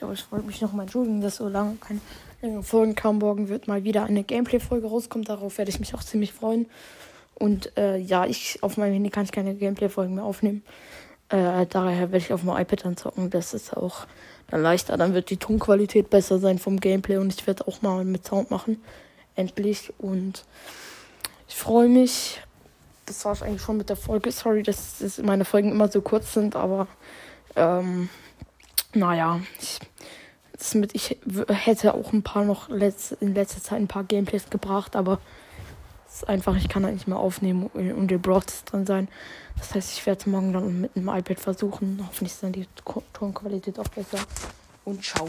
Ja, ich wollte mich nochmal entschuldigen, dass so lange keine Folgen kam. Morgen wird mal wieder eine Gameplay-Folge rauskommen. Darauf werde ich mich auch ziemlich freuen. Und äh, ja, ich auf meinem Handy kann ich keine Gameplay-Folgen mehr aufnehmen. Äh, daher werde ich auf meinem iPad dann zocken. Das ist auch dann leichter. Dann wird die Tonqualität besser sein vom Gameplay und ich werde auch mal mit Sound machen. Endlich. Und ich freue mich. Das war es eigentlich schon mit der Folge. Sorry, dass, dass meine Folgen immer so kurz sind, aber ähm, naja, ich, mit, ich hätte auch ein paar noch letzt, in letzter Zeit ein paar Gameplays gebracht, aber es ist einfach, ich kann halt nicht mehr aufnehmen und der Broadcast drin sein. Das heißt, ich werde morgen dann mit dem iPad versuchen. Hoffentlich ist dann die Tonqualität auch besser. Und ciao.